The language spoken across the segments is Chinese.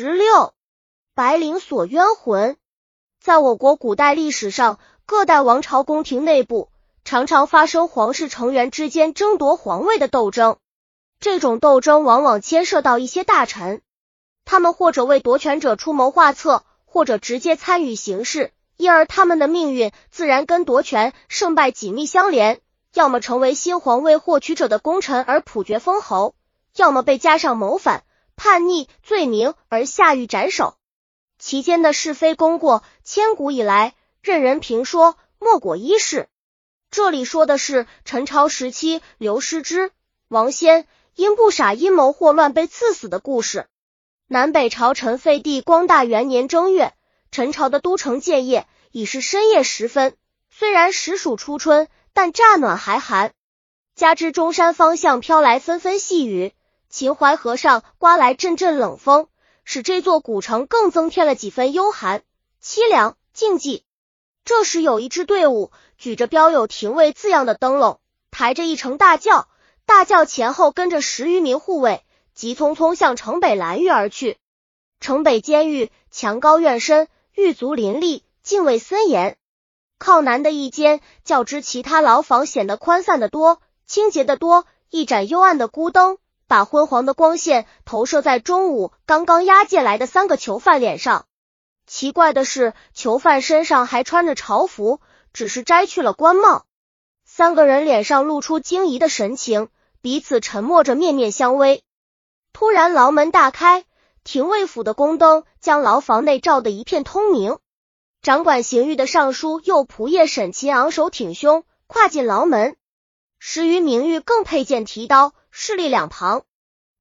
十六，白灵锁冤魂。在我国古代历史上，各代王朝宫廷内部常常发生皇室成员之间争夺皇位的斗争。这种斗争往往牵涉到一些大臣，他们或者为夺权者出谋划策，或者直接参与行事，因而他们的命运自然跟夺权胜败紧密相连。要么成为新皇位获取者的功臣而普爵封侯，要么被加上谋反、叛逆罪名而下狱斩首。其间的是非功过，千古以来任人评说，莫过一事。这里说的是陈朝时期刘师之、王仙因不傻阴谋祸乱被赐死的故事。南北朝陈废帝光大元年正月，陈朝的都城建业已是深夜时分，虽然时属初春，但乍暖还寒。加之中山方向飘来纷纷细雨，秦淮河上刮来阵阵冷风。使这座古城更增添了几分幽寒、凄凉、静寂。这时，有一支队伍举着标有“廷尉”字样的灯笼，抬着一乘大轿，大轿前后跟着十余名护卫，急匆匆向城北蓝狱而去。城北监狱墙高院深，狱卒林立，敬畏森严。靠南的一间，较之其他牢房显得宽散的多，清洁的多。一盏幽暗的孤灯。把昏黄的光线投射在中午刚刚押解来的三个囚犯脸上。奇怪的是，囚犯身上还穿着朝服，只是摘去了官帽。三个人脸上露出惊疑的神情，彼此沉默着，面面相偎。突然，牢门大开，廷尉府的宫灯将牢房内照得一片通明。掌管刑狱的尚书右仆射沈钦昂首挺胸，跨进牢门。十余名狱更佩剑提刀。势力两旁，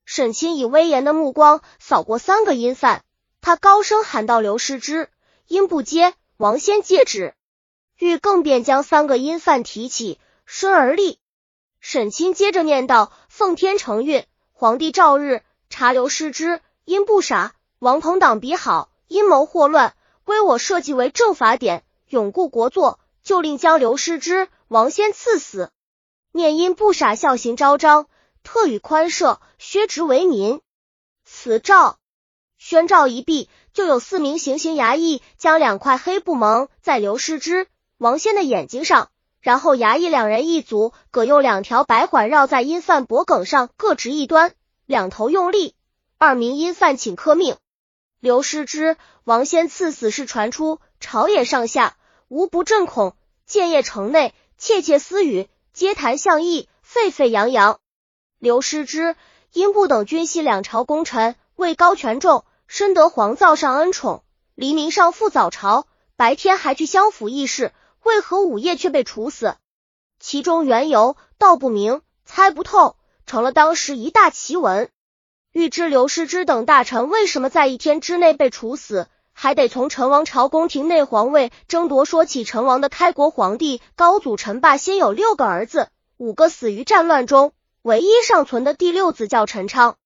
沈清以威严的目光扫过三个阴犯，他高声喊道：“刘师之，阴不接，王仙接旨。”欲更便将三个阴犯提起，身而立。沈清接着念道：“奉天承运，皇帝诏日，查刘师之，阴不傻，王朋党比好，阴谋祸乱，归我设计为正法典，永固国祚，就令将刘师之、王仙赐死。念阴不傻，孝行昭彰。”特予宽赦，削职为民。此诏宣诏一毕，就有四名行刑衙役将两块黑布蒙在刘师之、王仙的眼睛上，然后衙役两人一组，各用两条白环绕在阴犯脖颈上，各执一端，两头用力。二名阴犯请科命。刘师之、王仙赐死事传出，朝野上下无不震恐。建业城内窃窃私语，皆谈相议，沸沸扬扬。刘师之、英布等军系两朝功臣，位高权重，深得皇造上恩宠。黎明上赴早朝，白天还去相府议事，为何午夜却被处死？其中缘由道不明，猜不透，成了当时一大奇闻。欲知刘师之等大臣为什么在一天之内被处死，还得从陈王朝宫廷内皇位争夺说起。陈王的开国皇帝高祖陈霸，先有六个儿子，五个死于战乱中。唯一尚存的第六子叫陈昌，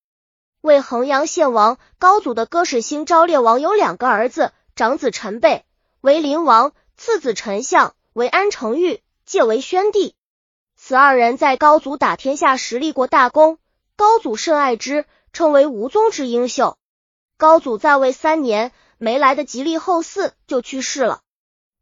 为衡阳献王。高祖的哥史兴昭烈王有两个儿子，长子陈备为灵王，次子陈相为安成玉，借为宣帝。此二人在高祖打天下时立过大功，高祖甚爱之，称为无宗之英秀。高祖在位三年，没来得及立后嗣，就去世了。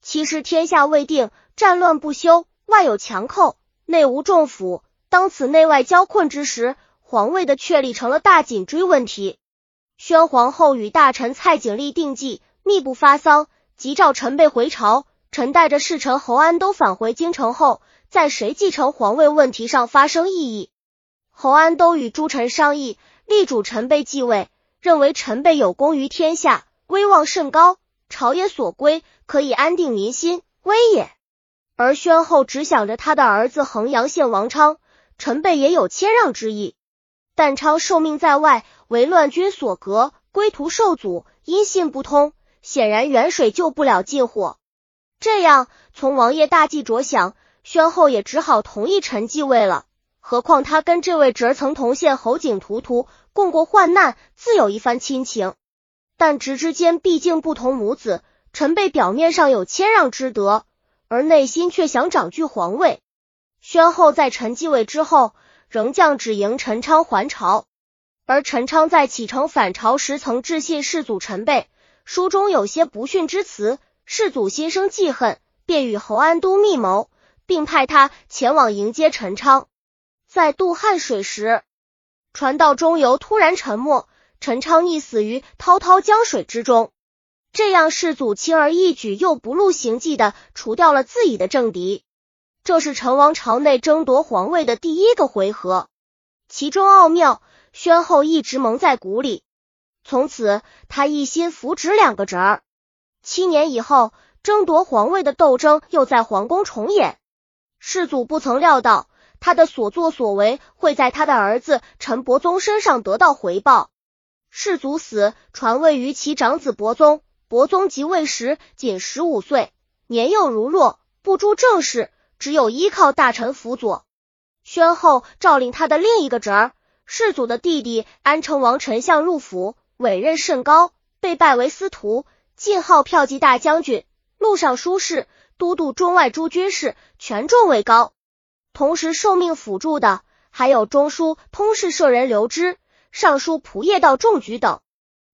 其实天下未定，战乱不休，外有强寇，内无重辅。当此内外交困之时，皇位的确立成了大紧追问题。宣皇后与大臣蔡景历定计，密不发丧，急召陈备回朝。陈带着侍臣侯安都返回京城后，在谁继承皇位问题上发生异议。侯安都与诸臣商议，力主陈备继位，认为陈备有功于天下，威望甚高，朝野所归，可以安定民心，威也。而宣后只想着他的儿子衡阳县王昌。陈备也有谦让之意，但昌受命在外，为乱军所隔，归途受阻，音信不通，显然远水救不了近火。这样，从王爷大计着想，宣后也只好同意臣继位了。何况他跟这位侄曾同县侯景图图共过患难，自有一番亲情。但侄之间毕竟不同母子，陈备表面上有谦让之德，而内心却想掌据皇位。宣后在陈继位之后，仍降旨迎陈昌还朝，而陈昌在启程返朝时，曾致信世祖陈备，书中有些不逊之词，世祖心生记恨，便与侯安都密谋，并派他前往迎接陈昌。在渡汉水时，船到中游突然沉没，陈昌溺死于滔滔江水之中。这样，世祖轻而易举又不露行迹的除掉了自己的政敌。这是成王朝内争夺皇位的第一个回合，其中奥妙。宣后一直蒙在鼓里，从此他一心扶植两个侄儿。七年以后，争夺皇位的斗争又在皇宫重演。世祖不曾料到，他的所作所为会在他的儿子陈伯宗身上得到回报。世祖死，传位于其长子伯宗。伯宗即位时仅十五岁，年幼如弱，不诸政事，只有依靠大臣辅佐。宣后诏令他的另一个侄儿。世祖的弟弟安成王丞相入府，委任甚高，被拜为司徒，晋号骠骑大将军、录尚书事、都督中外诸军事，权重位高。同时受命辅助的还有中书通事舍人刘知、尚书仆射道仲举等。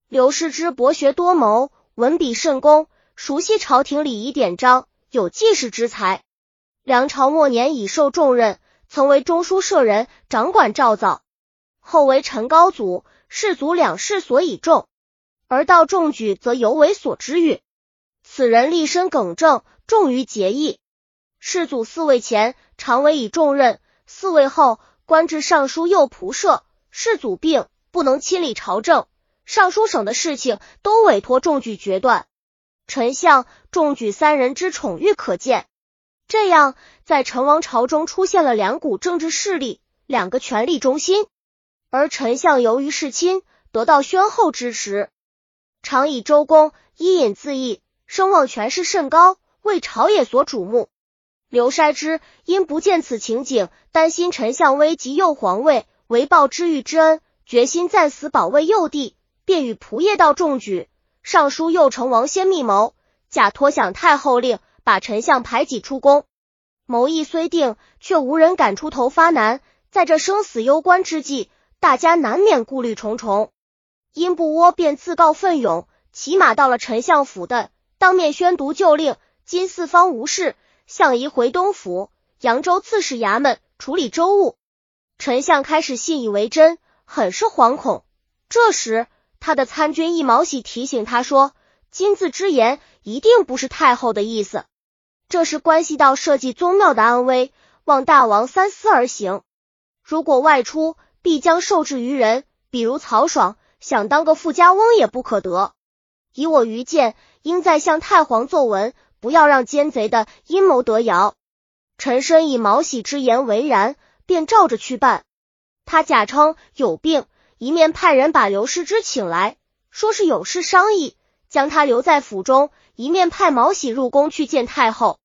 刘师之博学多谋，文笔甚工，熟悉朝廷礼仪典章，有记事之才。梁朝末年已受重任，曾为中书舍人，掌管诏造。后为陈高祖、世祖两世所倚重，而道仲举则尤为所知遇。此人立身耿正，重于节义。世祖嗣位前，常委以重任；嗣位后，官至尚书右仆射。世祖病，不能亲理朝政，尚书省的事情都委托仲举决断。丞相、仲举三人之宠遇可见。这样，在陈王朝中出现了两股政治势力，两个权力中心。而丞相由于世亲，得到宣后支持，常以周公伊尹自缢，声望权势甚高，为朝野所瞩目。刘筛之因不见此情景，担心丞相危及右皇位，为报知遇之恩，决心暂死保卫幼帝，便与仆射道中举、上书右成王先密谋，假托享太后令，把丞相排挤出宫。谋议虽定，却无人敢出头发难。在这生死攸关之际。大家难免顾虑重重，殷不窝便自告奋勇，骑马到了丞相府的，当面宣读旧令。今四方无事，相宜回东府、扬州刺史衙门处理州务。丞相开始信以为真，很是惶恐。这时，他的参军一毛喜提醒他说：“金字之言一定不是太后的意思，这是关系到社稷宗庙的安危，望大王三思而行。如果外出。”必将受制于人，比如曹爽想当个富家翁也不可得。以我愚见，应再向太皇奏文，不要让奸贼的阴谋得谣。陈深以毛喜之言为然，便照着去办。他假称有病，一面派人把刘师之请来，说是有事商议，将他留在府中；一面派毛喜入宫去见太后。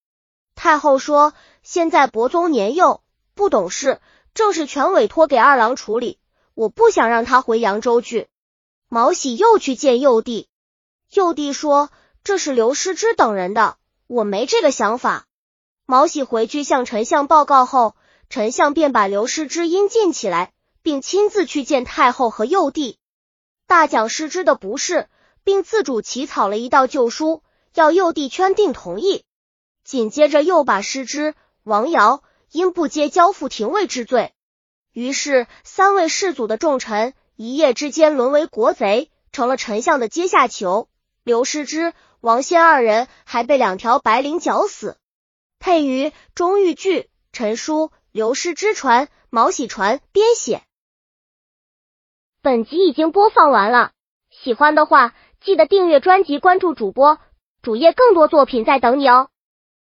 太后说：“现在伯宗年幼，不懂事。”正是全委托给二郎处理，我不想让他回扬州去。毛喜又去见幼帝，幼帝说这是刘师之等人的，我没这个想法。毛喜回去向丞相报告后，丞相便把刘师之阴禁起来，并亲自去见太后和幼帝，大讲师之的不是，并自主起草了一道旧书，要幼帝圈定同意。紧接着又把师之、王瑶。因不接交付廷尉之罪，于是三位世祖的重臣一夜之间沦为国贼，成了丞相的阶下囚。刘师之、王仙二人还被两条白绫绞死。配于钟玉剧，陈书刘师之传，毛喜传编写。本集已经播放完了，喜欢的话记得订阅专辑，关注主播主页，更多作品在等你哦。